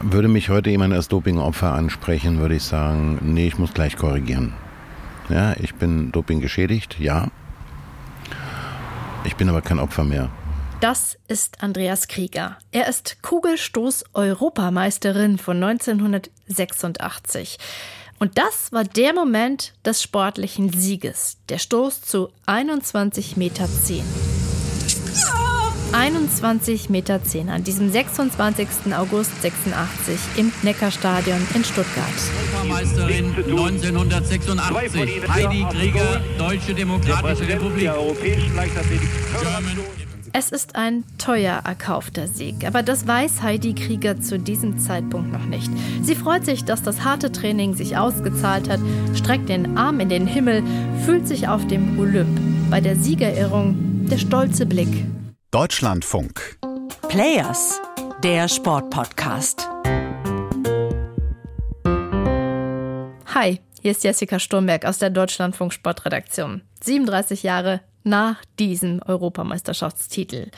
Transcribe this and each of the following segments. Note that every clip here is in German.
Würde mich heute jemand als Dopingopfer ansprechen, würde ich sagen, nee, ich muss gleich korrigieren. Ja, ich bin Doping geschädigt, ja. Ich bin aber kein Opfer mehr. Das ist Andreas Krieger. Er ist Kugelstoß-Europameisterin von 1986. Und das war der Moment des sportlichen Sieges. Der Stoß zu 21,10 Meter. 21,10 Meter an diesem 26. August 86 im Neckarstadion in Stuttgart. Europameisterin 1986, Heidi Krieger, Deutsche Demokratische Republik. Es ist ein teuer erkaufter Sieg, aber das weiß Heidi Krieger zu diesem Zeitpunkt noch nicht. Sie freut sich, dass das harte Training sich ausgezahlt hat, streckt den Arm in den Himmel, fühlt sich auf dem Olymp. Bei der Siegerehrung der stolze Blick. Deutschlandfunk. Players, der Sportpodcast. Hi, hier ist Jessica Sturmberg aus der Deutschlandfunk Sportredaktion. 37 Jahre nach diesem Europameisterschaftstitel.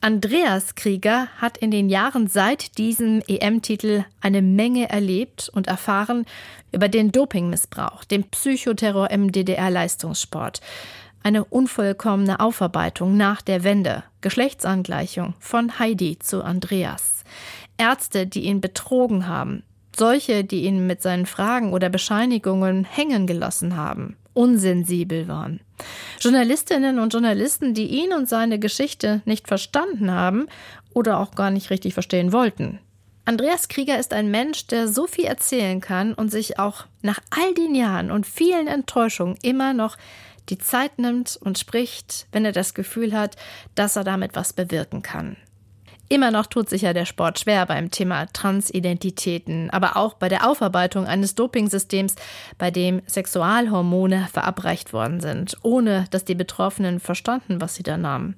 Andreas Krieger hat in den Jahren seit diesem EM-Titel eine Menge erlebt und erfahren über den Dopingmissbrauch, den Psychoterror im DDR-Leistungssport eine unvollkommene Aufarbeitung nach der Wende, Geschlechtsangleichung von Heidi zu Andreas. Ärzte, die ihn betrogen haben, solche, die ihn mit seinen Fragen oder Bescheinigungen hängen gelassen haben, unsensibel waren. Journalistinnen und Journalisten, die ihn und seine Geschichte nicht verstanden haben oder auch gar nicht richtig verstehen wollten. Andreas Krieger ist ein Mensch, der so viel erzählen kann und sich auch nach all den Jahren und vielen Enttäuschungen immer noch die Zeit nimmt und spricht, wenn er das Gefühl hat, dass er damit was bewirken kann. Immer noch tut sich ja der Sport schwer beim Thema Transidentitäten, aber auch bei der Aufarbeitung eines Dopingsystems, bei dem Sexualhormone verabreicht worden sind, ohne dass die Betroffenen verstanden, was sie da nahmen.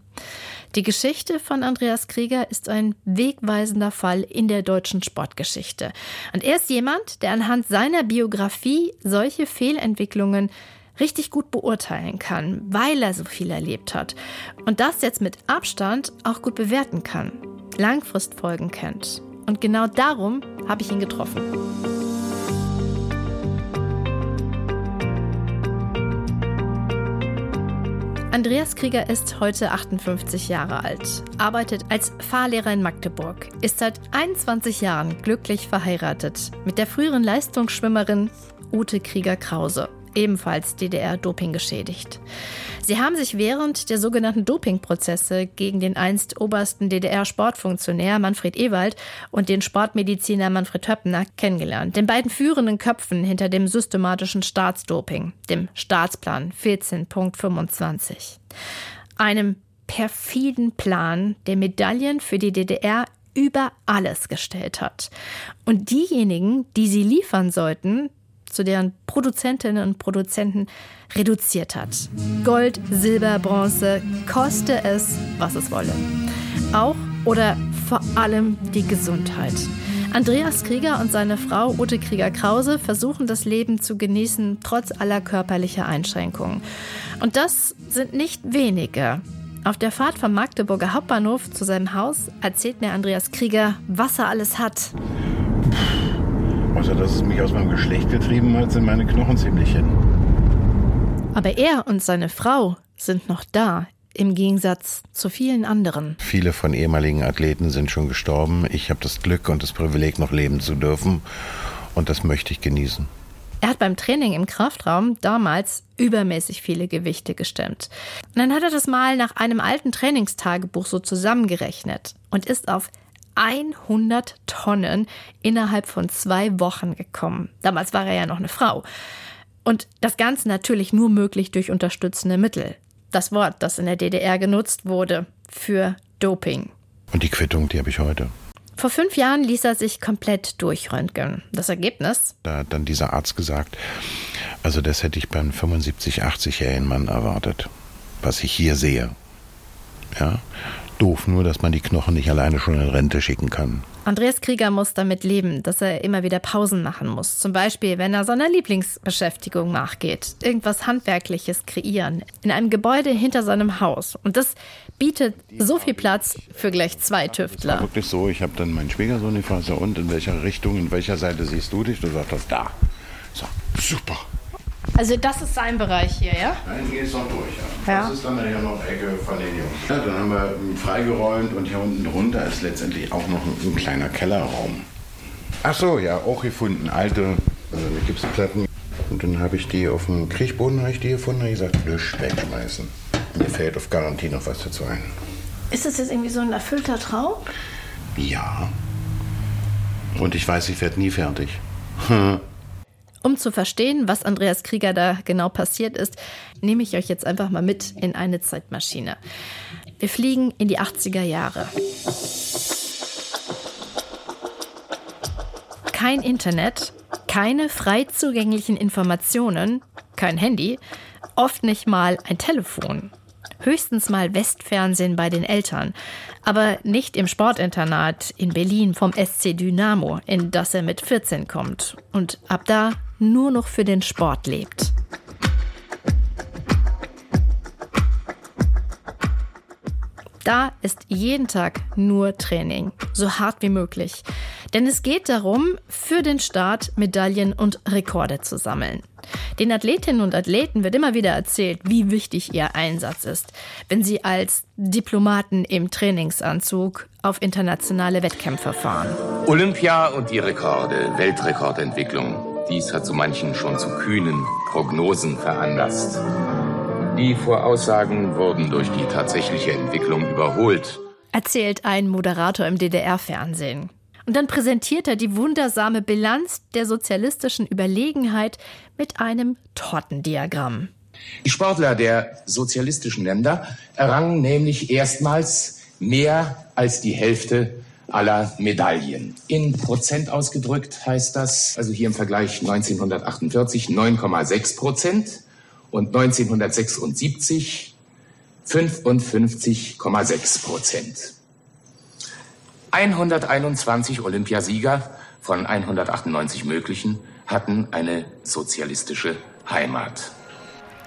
Die Geschichte von Andreas Krieger ist ein wegweisender Fall in der deutschen Sportgeschichte. Und er ist jemand, der anhand seiner Biografie solche Fehlentwicklungen richtig gut beurteilen kann, weil er so viel erlebt hat und das jetzt mit Abstand auch gut bewerten kann, Langfristfolgen kennt. Und genau darum habe ich ihn getroffen. Andreas Krieger ist heute 58 Jahre alt, arbeitet als Fahrlehrer in Magdeburg, ist seit 21 Jahren glücklich verheiratet mit der früheren Leistungsschwimmerin Ute Krieger-Krause ebenfalls DDR-Doping geschädigt. Sie haben sich während der sogenannten Dopingprozesse gegen den einst obersten DDR-Sportfunktionär Manfred Ewald und den Sportmediziner Manfred Höppner kennengelernt, den beiden führenden Köpfen hinter dem systematischen Staatsdoping, dem Staatsplan 14.25. Einem perfiden Plan, der Medaillen für die DDR über alles gestellt hat. Und diejenigen, die sie liefern sollten, zu deren Produzentinnen und Produzenten reduziert hat. Gold, Silber, Bronze, koste es, was es wolle. Auch oder vor allem die Gesundheit. Andreas Krieger und seine Frau Ute Krieger-Krause versuchen das Leben zu genießen, trotz aller körperlicher Einschränkungen. Und das sind nicht wenige. Auf der Fahrt vom Magdeburger Hauptbahnhof zu seinem Haus erzählt mir Andreas Krieger, was er alles hat. Außer dass es mich aus meinem Geschlecht getrieben hat, sind meine Knochen ziemlich hin. Aber er und seine Frau sind noch da, im Gegensatz zu vielen anderen. Viele von ehemaligen Athleten sind schon gestorben. Ich habe das Glück und das Privileg, noch leben zu dürfen. Und das möchte ich genießen. Er hat beim Training im Kraftraum damals übermäßig viele Gewichte gestemmt. Und dann hat er das mal nach einem alten Trainingstagebuch so zusammengerechnet und ist auf 100 Tonnen innerhalb von zwei Wochen gekommen. Damals war er ja noch eine Frau. Und das Ganze natürlich nur möglich durch unterstützende Mittel. Das Wort, das in der DDR genutzt wurde für Doping. Und die Quittung, die habe ich heute. Vor fünf Jahren ließ er sich komplett durchröntgen. Das Ergebnis? Da hat dann dieser Arzt gesagt, also das hätte ich beim 75, 80-jährigen Mann erwartet, was ich hier sehe. Ja, Doof nur, dass man die Knochen nicht alleine schon in Rente schicken kann. Andreas Krieger muss damit leben, dass er immer wieder Pausen machen muss. Zum Beispiel, wenn er seiner Lieblingsbeschäftigung nachgeht. Irgendwas Handwerkliches kreieren. In einem Gebäude hinter seinem Haus. Und das bietet so viel Platz für gleich zwei Tüftler. Wirklich so, ich habe dann meinen Schwiegersohn gefragt, und in welcher Richtung, in welcher Seite siehst du dich? Du sagst, da. So, super. Also das ist sein Bereich hier, ja? Nein, hier ist noch durch, ja. ja. Das ist dann ja noch Ecke von den Jungs. Ja, dann haben wir freigeräumt und hier unten drunter ist letztendlich auch noch ein, ein kleiner Kellerraum. Ach so, ja, auch gefunden. Alte also Gipsplatten. Und dann habe ich die auf dem Kriechboden ich die gefunden und gesagt, Lösch wegschmeißen. Mir fällt auf Garantie noch was dazu ein. Ist das jetzt irgendwie so ein erfüllter Traum? Ja. Und ich weiß, ich werde nie fertig. Um zu verstehen, was Andreas Krieger da genau passiert ist, nehme ich euch jetzt einfach mal mit in eine Zeitmaschine. Wir fliegen in die 80er Jahre. Kein Internet, keine frei zugänglichen Informationen, kein Handy, oft nicht mal ein Telefon. Höchstens mal Westfernsehen bei den Eltern, aber nicht im Sportinternat in Berlin vom SC Dynamo, in das er mit 14 kommt. Und ab da nur noch für den Sport lebt. Da ist jeden Tag nur Training, so hart wie möglich. Denn es geht darum, für den Start Medaillen und Rekorde zu sammeln. Den Athletinnen und Athleten wird immer wieder erzählt, wie wichtig ihr Einsatz ist, wenn sie als Diplomaten im Trainingsanzug auf internationale Wettkämpfe fahren. Olympia und die Rekorde, Weltrekordentwicklung. Dies hat so manchen schon zu kühnen Prognosen veranlasst. Die Voraussagen wurden durch die tatsächliche Entwicklung überholt. Erzählt ein Moderator im DDR-Fernsehen. Und dann präsentiert er die wundersame Bilanz der sozialistischen Überlegenheit mit einem Tortendiagramm. Die Sportler der sozialistischen Länder errangen nämlich erstmals mehr als die Hälfte aller Medaillen. In Prozent ausgedrückt heißt das, also hier im Vergleich 1948 9,6 Prozent und 1976 55,6 Prozent. 121 Olympiasieger von 198 möglichen hatten eine sozialistische Heimat.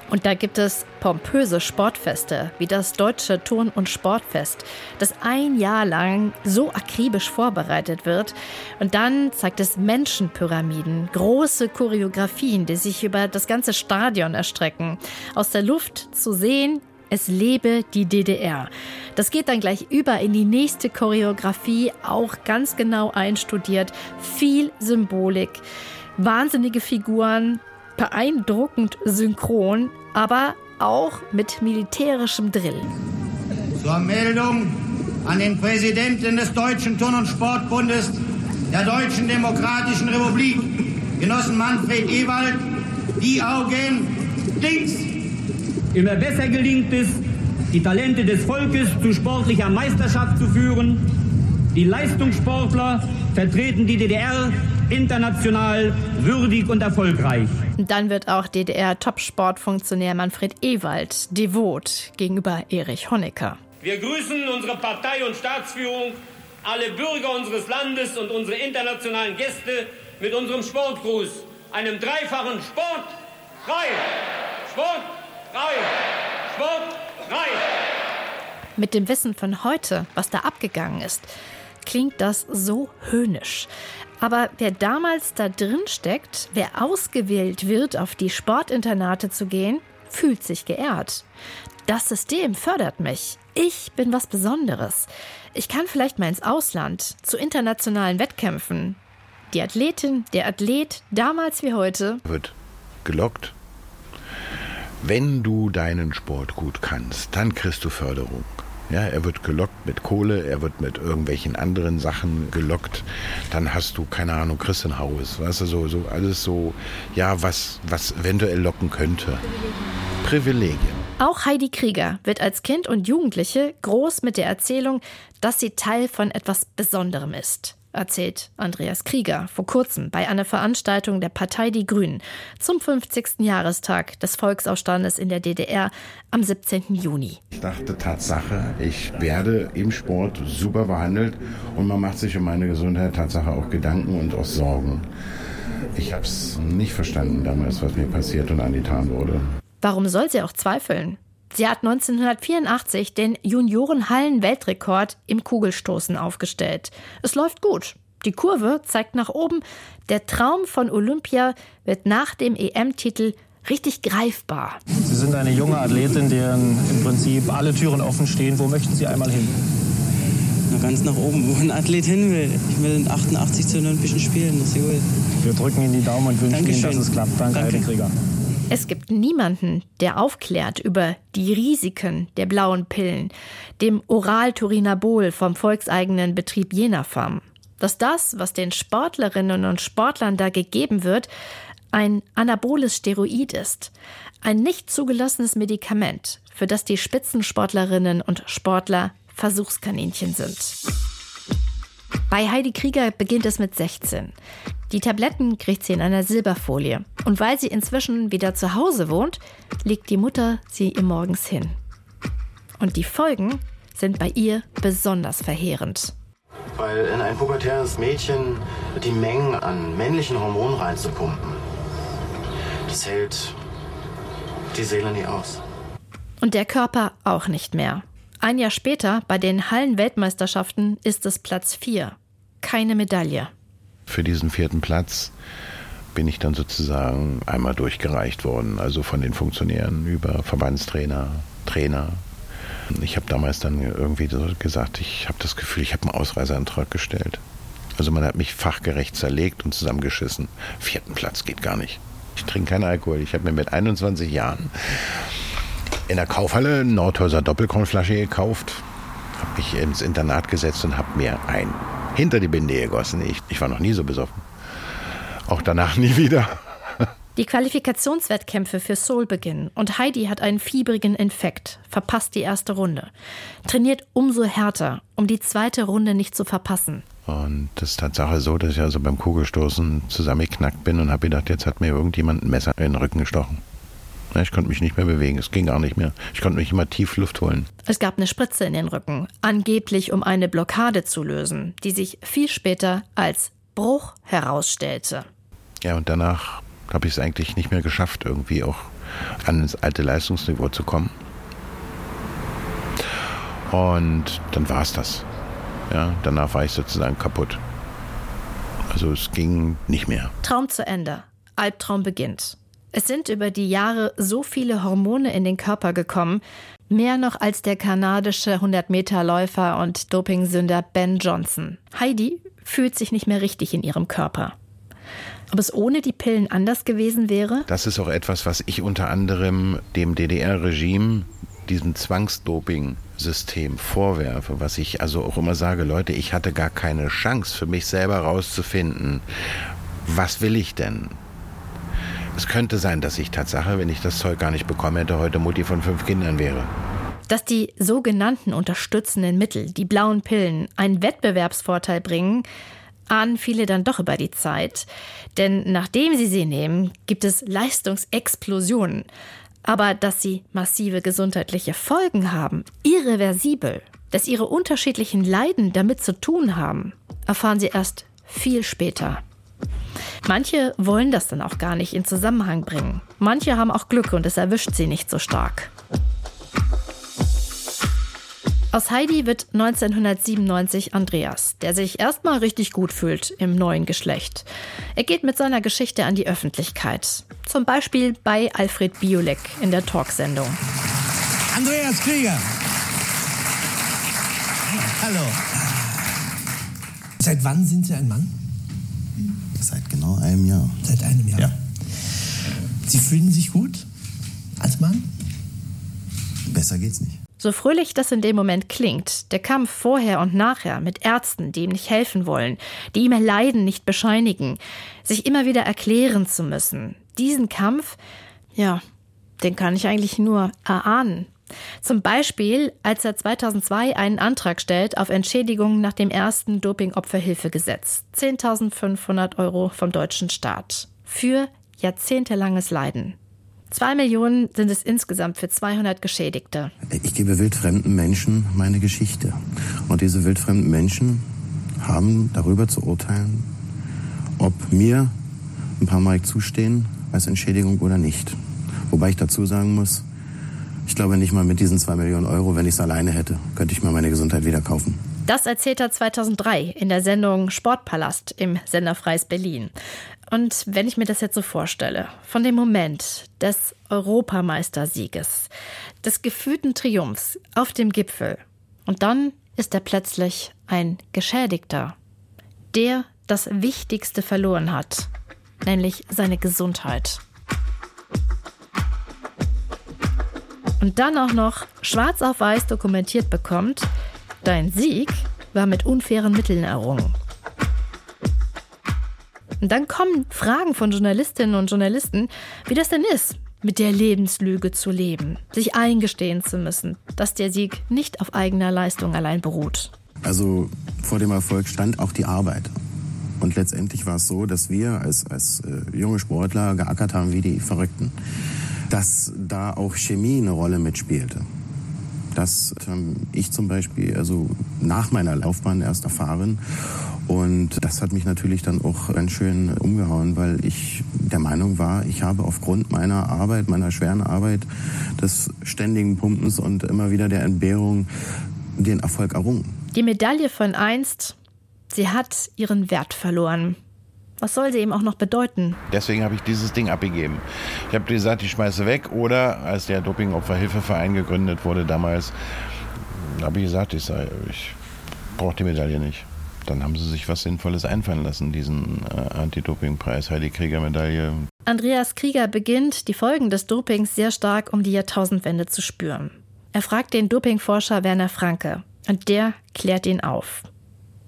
Und da gibt es pompöse Sportfeste wie das Deutsche Turn- und Sportfest, das ein Jahr lang so akribisch vorbereitet wird. Und dann zeigt es Menschenpyramiden, große Choreografien, die sich über das ganze Stadion erstrecken. Aus der Luft zu sehen, es lebe die DDR. Das geht dann gleich über in die nächste Choreografie, auch ganz genau einstudiert, viel Symbolik, wahnsinnige Figuren, beeindruckend synchron, aber auch mit militärischem Drill. Zur Meldung an den Präsidenten des Deutschen Turn- und Sportbundes der Deutschen Demokratischen Republik, Genossen Manfred Ewald, die Augen links. Immer besser gelingt es, die Talente des Volkes zu sportlicher Meisterschaft zu führen. Die Leistungssportler vertreten die DDR international würdig und erfolgreich. Dann wird auch DDR-Top-Sportfunktionär Manfred Ewald devot gegenüber Erich Honecker. Wir grüßen unsere Partei und Staatsführung, alle Bürger unseres Landes und unsere internationalen Gäste mit unserem Sportgruß, einem dreifachen Sport frei, Sport frei, Sport frei. Mit dem Wissen von heute, was da abgegangen ist, klingt das so höhnisch. Aber wer damals da drin steckt, wer ausgewählt wird, auf die Sportinternate zu gehen, fühlt sich geehrt. Das System fördert mich. Ich bin was Besonderes. Ich kann vielleicht mal ins Ausland, zu internationalen Wettkämpfen. Die Athletin, der Athlet, damals wie heute, wird gelockt. Wenn du deinen Sport gut kannst, dann kriegst du Förderung. Ja, er wird gelockt mit Kohle, er wird mit irgendwelchen anderen Sachen gelockt. Dann hast du, keine Ahnung, Christenhaus, weißt du, so, so alles so, ja, was, was eventuell locken könnte. Privilegien. Auch Heidi Krieger wird als Kind und Jugendliche groß mit der Erzählung, dass sie Teil von etwas Besonderem ist. Erzählt Andreas Krieger vor kurzem bei einer Veranstaltung der Partei Die Grünen zum 50. Jahrestag des Volksausstandes in der DDR am 17. Juni. Ich dachte Tatsache, ich werde im Sport super behandelt und man macht sich um meine Gesundheit Tatsache auch Gedanken und auch Sorgen. Ich habe es nicht verstanden damals, was mir passiert und angetan wurde. Warum soll sie auch zweifeln? Sie hat 1984 den Junioren-Hallen-Weltrekord im Kugelstoßen aufgestellt. Es läuft gut. Die Kurve zeigt nach oben. Der Traum von Olympia wird nach dem EM-Titel richtig greifbar. Sie sind eine junge Athletin, deren im Prinzip alle Türen offen stehen. Wo möchten Sie einmal hin? Na, ganz nach oben, wo ein Athlet hin will. Ich will in 88 zu Olympischen Spielen. Das ist gut. Wir drücken Ihnen die Daumen und wünschen Dankeschön. Ihnen, dass es klappt. Danke, Danke. Krieger. Es gibt niemanden, der aufklärt über die Risiken der blauen Pillen, dem Oral-Turinabol vom volkseigenen Betrieb Jena Farm. Dass das, was den Sportlerinnen und Sportlern da gegeben wird, ein anaboles Steroid ist. Ein nicht zugelassenes Medikament, für das die Spitzensportlerinnen und Sportler Versuchskaninchen sind. Bei Heidi Krieger beginnt es mit 16. Die Tabletten kriegt sie in einer Silberfolie. Und weil sie inzwischen wieder zu Hause wohnt, legt die Mutter sie ihr morgens hin. Und die Folgen sind bei ihr besonders verheerend. Weil in ein pubertäres Mädchen die Mengen an männlichen Hormonen reinzupumpen, das hält die Seele nie aus. Und der Körper auch nicht mehr. Ein Jahr später, bei den Hallen-Weltmeisterschaften, ist es Platz 4. Keine Medaille. Für diesen vierten Platz bin ich dann sozusagen einmal durchgereicht worden, also von den Funktionären über Verbandstrainer, Trainer. Ich habe damals dann irgendwie so gesagt, ich habe das Gefühl, ich habe einen Ausreiseantrag gestellt. Also man hat mich fachgerecht zerlegt und zusammengeschissen. Vierten Platz geht gar nicht. Ich trinke keinen Alkohol. Ich habe mir mit 21 Jahren in der Kaufhalle Nordhäuser Doppelkornflasche gekauft, habe mich ins Internat gesetzt und habe mir ein hinter die Binde gegossen. Ich, ich war noch nie so besoffen. Auch danach nie wieder. Die Qualifikationswettkämpfe für Seoul beginnen und Heidi hat einen fiebrigen Infekt, verpasst die erste Runde. Trainiert umso härter, um die zweite Runde nicht zu verpassen. Und das ist Tatsache so, dass ich also beim Kugelstoßen zusammengeknackt bin und habe gedacht, jetzt hat mir irgendjemand ein Messer in den Rücken gestochen. Ja, Ich konnte mich nicht mehr bewegen, es ging gar nicht mehr. Ich konnte mich immer tief Luft holen. Es gab eine Spritze in den Rücken, angeblich um eine Blockade zu lösen, die sich viel später als Bruch herausstellte. Ja, und danach habe ich es eigentlich nicht mehr geschafft, irgendwie auch ans alte Leistungsniveau zu kommen. Und dann war es das. Ja, danach war ich sozusagen kaputt. Also es ging nicht mehr. Traum zu Ende. Albtraum beginnt. Es sind über die Jahre so viele Hormone in den Körper gekommen, mehr noch als der kanadische 100-Meter-Läufer und Dopingsünder Ben Johnson. Heidi fühlt sich nicht mehr richtig in ihrem Körper. Ob es ohne die Pillen anders gewesen wäre? Das ist auch etwas, was ich unter anderem dem DDR-Regime, diesem Zwangsdoping-System vorwerfe, was ich also auch immer sage, Leute, ich hatte gar keine Chance für mich selber herauszufinden, was will ich denn? Es könnte sein, dass ich Tatsache, wenn ich das Zeug gar nicht bekommen hätte, heute Mutti von fünf Kindern wäre. Dass die sogenannten unterstützenden Mittel, die blauen Pillen, einen Wettbewerbsvorteil bringen, ahnen viele dann doch über die Zeit. Denn nachdem sie sie nehmen, gibt es Leistungsexplosionen. Aber dass sie massive gesundheitliche Folgen haben, irreversibel, dass ihre unterschiedlichen Leiden damit zu tun haben, erfahren sie erst viel später. Manche wollen das dann auch gar nicht in Zusammenhang bringen. Manche haben auch Glück und es erwischt sie nicht so stark. Aus Heidi wird 1997 Andreas, der sich erstmal richtig gut fühlt im neuen Geschlecht. Er geht mit seiner Geschichte an die Öffentlichkeit. Zum Beispiel bei Alfred Biolek in der Talksendung. Andreas Krieger. Hallo. Seit wann sind Sie ein Mann? Seit genau einem Jahr. Seit einem Jahr. Ja. Sie fühlen sich gut als Mann? Besser geht's nicht. So fröhlich das in dem Moment klingt, der Kampf vorher und nachher mit Ärzten, die ihm nicht helfen wollen, die ihm Leiden nicht bescheinigen, sich immer wieder erklären zu müssen, diesen Kampf, ja, den kann ich eigentlich nur erahnen. Zum Beispiel, als er 2002 einen Antrag stellt auf Entschädigung nach dem ersten Doping-Opferhilfegesetz. 10.500 Euro vom deutschen Staat. Für jahrzehntelanges Leiden. Zwei Millionen sind es insgesamt für 200 Geschädigte. Ich gebe wildfremden Menschen meine Geschichte. Und diese wildfremden Menschen haben darüber zu urteilen, ob mir ein paar Mark zustehen als Entschädigung oder nicht. Wobei ich dazu sagen muss, ich glaube nicht mal mit diesen zwei Millionen Euro, wenn ich es alleine hätte, könnte ich mir meine Gesundheit wieder kaufen. Das erzählt er 2003 in der Sendung Sportpalast im Senderfreis Berlin. Und wenn ich mir das jetzt so vorstelle, von dem Moment des Europameistersieges, des gefühlten Triumphs auf dem Gipfel, und dann ist er plötzlich ein Geschädigter, der das Wichtigste verloren hat, nämlich seine Gesundheit. Und dann auch noch schwarz auf weiß dokumentiert bekommt, dein Sieg war mit unfairen Mitteln errungen. Und dann kommen Fragen von Journalistinnen und Journalisten, wie das denn ist, mit der Lebenslüge zu leben, sich eingestehen zu müssen, dass der Sieg nicht auf eigener Leistung allein beruht. Also vor dem Erfolg stand auch die Arbeit. Und letztendlich war es so, dass wir als, als äh, junge Sportler geackert haben wie die Verrückten. Dass da auch Chemie eine Rolle mitspielte. Das habe ich zum Beispiel also nach meiner Laufbahn erst erfahren. Und das hat mich natürlich dann auch ganz schön umgehauen, weil ich der Meinung war, ich habe aufgrund meiner Arbeit, meiner schweren Arbeit, des ständigen Pumpens und immer wieder der Entbehrung den Erfolg errungen. Die Medaille von einst, sie hat ihren Wert verloren. Was soll sie eben auch noch bedeuten? Deswegen habe ich dieses Ding abgegeben. Ich habe gesagt, ich schmeiße weg. Oder als der Dopingopferhilfeverein gegründet wurde damals, habe ich gesagt, ich, ich brauche die Medaille nicht. Dann haben sie sich was Sinnvolles einfallen lassen, diesen äh, Anti-Doping-Preis, Heidi Krieger-Medaille. Andreas Krieger beginnt, die Folgen des Dopings sehr stark um die Jahrtausendwende zu spüren. Er fragt den Dopingforscher Werner Franke und der klärt ihn auf.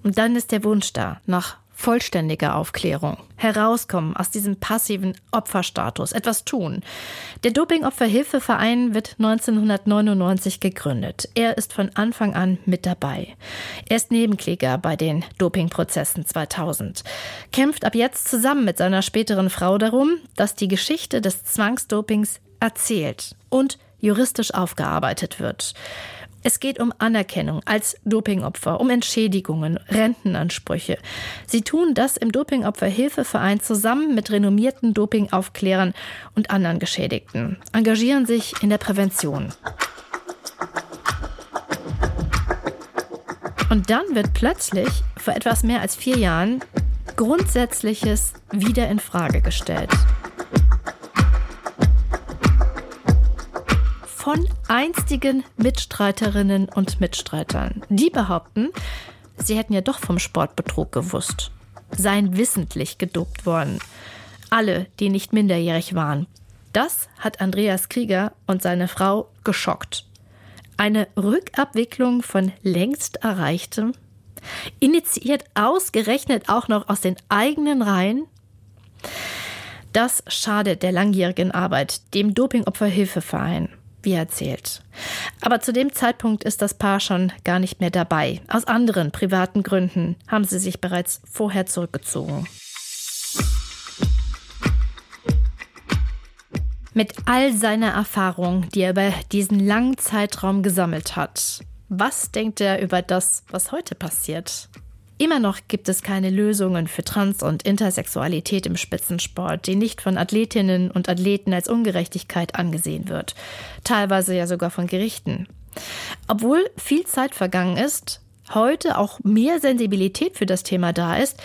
Und dann ist der Wunsch da nach vollständiger Aufklärung, herauskommen aus diesem passiven Opferstatus, etwas tun. Der Dopingopferhilfeverein wird 1999 gegründet. Er ist von Anfang an mit dabei. Er ist Nebenkläger bei den Dopingprozessen 2000, kämpft ab jetzt zusammen mit seiner späteren Frau darum, dass die Geschichte des Zwangsdopings erzählt und juristisch aufgearbeitet wird. Es geht um Anerkennung als Dopingopfer, um Entschädigungen, Rentenansprüche. Sie tun das im Dopingopferhilfeverein zusammen mit renommierten Dopingaufklärern und anderen Geschädigten, engagieren sich in der Prävention. Und dann wird plötzlich, vor etwas mehr als vier Jahren, Grundsätzliches wieder in Frage gestellt. Von einstigen Mitstreiterinnen und Mitstreitern. Die behaupten, sie hätten ja doch vom Sportbetrug gewusst, seien wissentlich gedopt worden. Alle, die nicht minderjährig waren. Das hat Andreas Krieger und seine Frau geschockt. Eine Rückabwicklung von längst erreichtem, initiiert ausgerechnet auch noch aus den eigenen Reihen. Das schadet der langjährigen Arbeit, dem Dopingopferhilfeverein wie erzählt. Aber zu dem Zeitpunkt ist das Paar schon gar nicht mehr dabei. Aus anderen privaten Gründen haben sie sich bereits vorher zurückgezogen. Mit all seiner Erfahrung, die er über diesen langen Zeitraum gesammelt hat, was denkt er über das, was heute passiert? Immer noch gibt es keine Lösungen für Trans- und Intersexualität im Spitzensport, die nicht von Athletinnen und Athleten als Ungerechtigkeit angesehen wird, teilweise ja sogar von Gerichten. Obwohl viel Zeit vergangen ist, heute auch mehr Sensibilität für das Thema da ist,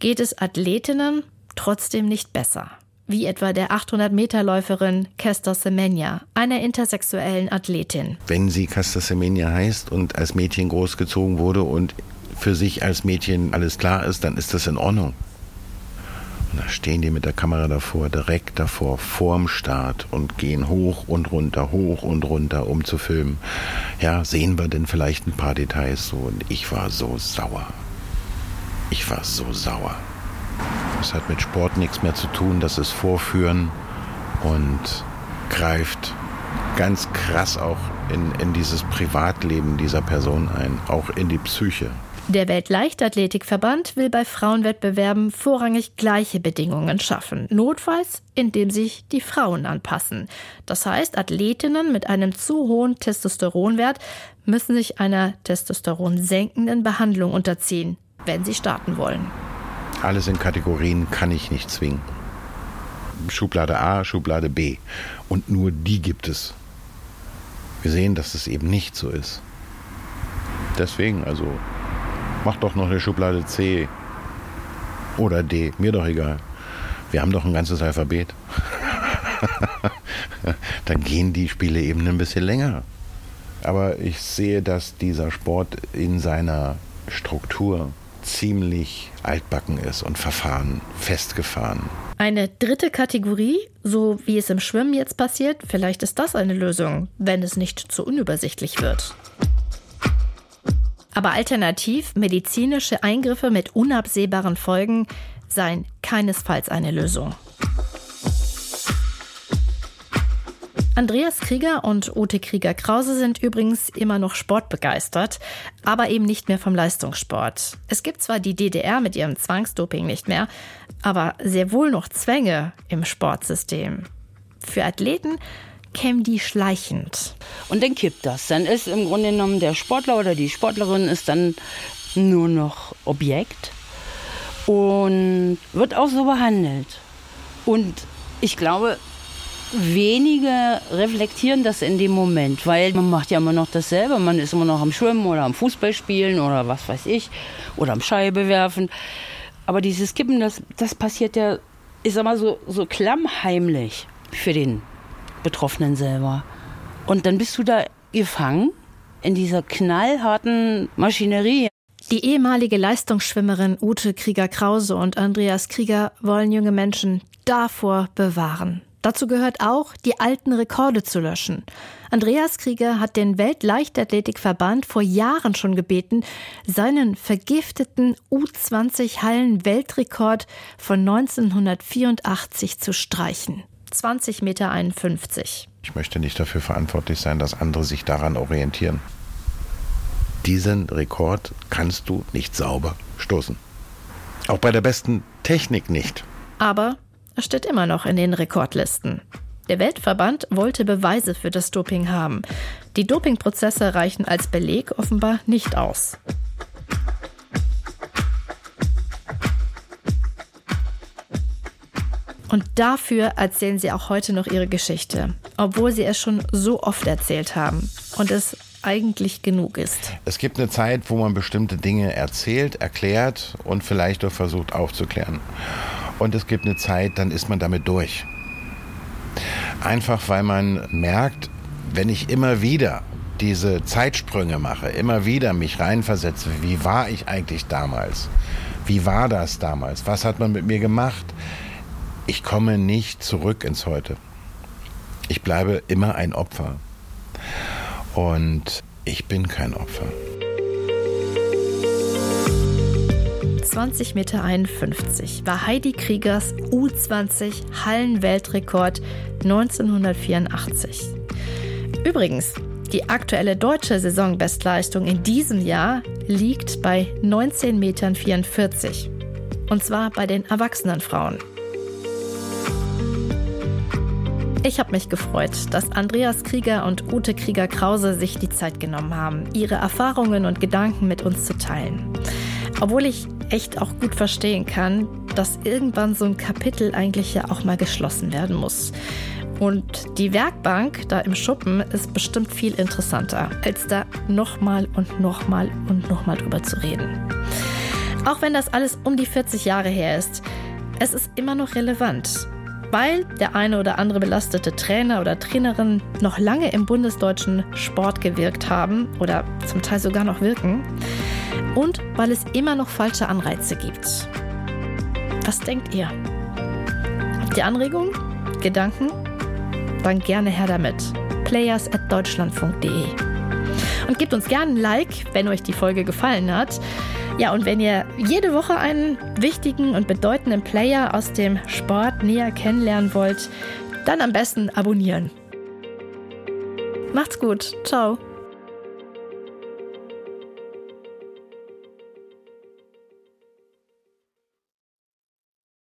geht es Athletinnen trotzdem nicht besser. Wie etwa der 800-Meter-Läuferin Kester Semenya, einer intersexuellen Athletin. Wenn sie Kester Semenya heißt und als Mädchen großgezogen wurde und für sich als Mädchen alles klar ist, dann ist das in Ordnung. Und da stehen die mit der Kamera davor, direkt davor, vorm Start und gehen hoch und runter, hoch und runter, um zu filmen. Ja, sehen wir denn vielleicht ein paar Details so? Und ich war so sauer. Ich war so sauer. Das hat mit Sport nichts mehr zu tun, das ist Vorführen und greift ganz krass auch in, in dieses Privatleben dieser Person ein, auch in die Psyche. Der Weltleichtathletikverband will bei Frauenwettbewerben vorrangig gleiche Bedingungen schaffen, notfalls indem sich die Frauen anpassen. Das heißt, Athletinnen mit einem zu hohen Testosteronwert müssen sich einer Testosteron senkenden Behandlung unterziehen, wenn sie starten wollen. Alles in Kategorien kann ich nicht zwingen. Schublade A, Schublade B. Und nur die gibt es. Wir sehen, dass es eben nicht so ist. Deswegen, also, mach doch noch eine Schublade C oder D, mir doch egal. Wir haben doch ein ganzes Alphabet. Dann gehen die Spiele eben ein bisschen länger. Aber ich sehe, dass dieser Sport in seiner Struktur ziemlich altbacken ist und verfahren, festgefahren. Eine dritte Kategorie, so wie es im Schwimmen jetzt passiert, vielleicht ist das eine Lösung, wenn es nicht zu unübersichtlich wird. Aber alternativ medizinische Eingriffe mit unabsehbaren Folgen seien keinesfalls eine Lösung. Andreas Krieger und Ute Krieger-Krause sind übrigens immer noch sportbegeistert, aber eben nicht mehr vom Leistungssport. Es gibt zwar die DDR mit ihrem Zwangsdoping nicht mehr, aber sehr wohl noch Zwänge im Sportsystem. Für Athleten kämen die schleichend. Und dann kippt das. Dann ist im Grunde genommen der Sportler oder die Sportlerin ist dann nur noch Objekt und wird auch so behandelt. Und ich glaube, wenige reflektieren das in dem Moment, weil man macht ja immer noch dasselbe. Man ist immer noch am Schwimmen oder am Fußballspielen oder was weiß ich oder am Scheibe werfen. Aber dieses Kippen, das, das passiert ja, ich sag mal, so, so klammheimlich für den Betroffenen selber. Und dann bist du da gefangen in dieser knallharten Maschinerie. Die ehemalige Leistungsschwimmerin Ute Krieger-Krause und Andreas Krieger wollen junge Menschen davor bewahren. Dazu gehört auch, die alten Rekorde zu löschen. Andreas Krieger hat den Weltleichtathletikverband vor Jahren schon gebeten, seinen vergifteten U20-Hallen-Weltrekord von 1984 zu streichen. 20,51 Meter. Ich möchte nicht dafür verantwortlich sein, dass andere sich daran orientieren. Diesen Rekord kannst du nicht sauber stoßen. Auch bei der besten Technik nicht. Aber er steht immer noch in den Rekordlisten. Der Weltverband wollte Beweise für das Doping haben. Die Dopingprozesse reichen als Beleg offenbar nicht aus. Und dafür erzählen sie auch heute noch ihre Geschichte, obwohl sie es schon so oft erzählt haben und es eigentlich genug ist. Es gibt eine Zeit, wo man bestimmte Dinge erzählt, erklärt und vielleicht auch versucht aufzuklären und es gibt eine Zeit, dann ist man damit durch. Einfach weil man merkt, wenn ich immer wieder diese Zeitsprünge mache, immer wieder mich reinversetze, wie war ich eigentlich damals? Wie war das damals? Was hat man mit mir gemacht? Ich komme nicht zurück ins Heute. Ich bleibe immer ein Opfer. Und ich bin kein Opfer. 20,51 Meter war Heidi Kriegers U20 Hallenweltrekord 1984. Übrigens, die aktuelle deutsche Saisonbestleistung in diesem Jahr liegt bei 19,44 Metern. Und zwar bei den erwachsenen Frauen. Ich habe mich gefreut, dass Andreas Krieger und Ute Krieger-Krause sich die Zeit genommen haben, ihre Erfahrungen und Gedanken mit uns zu teilen. Obwohl ich echt auch gut verstehen kann, dass irgendwann so ein Kapitel eigentlich ja auch mal geschlossen werden muss. Und die Werkbank da im Schuppen ist bestimmt viel interessanter, als da nochmal und nochmal und nochmal drüber zu reden. Auch wenn das alles um die 40 Jahre her ist, es ist immer noch relevant, weil der eine oder andere belastete Trainer oder Trainerin noch lange im bundesdeutschen Sport gewirkt haben oder zum Teil sogar noch wirken und weil es immer noch falsche Anreize gibt. Was denkt ihr? Habt ihr Anregungen? Gedanken? Dann gerne her damit. Players at deutschlandfunk.de. Und gebt uns gerne ein Like, wenn euch die Folge gefallen hat. Ja, und wenn ihr jede Woche einen wichtigen und bedeutenden Player aus dem Sport näher kennenlernen wollt, dann am besten abonnieren. Macht's gut. Ciao.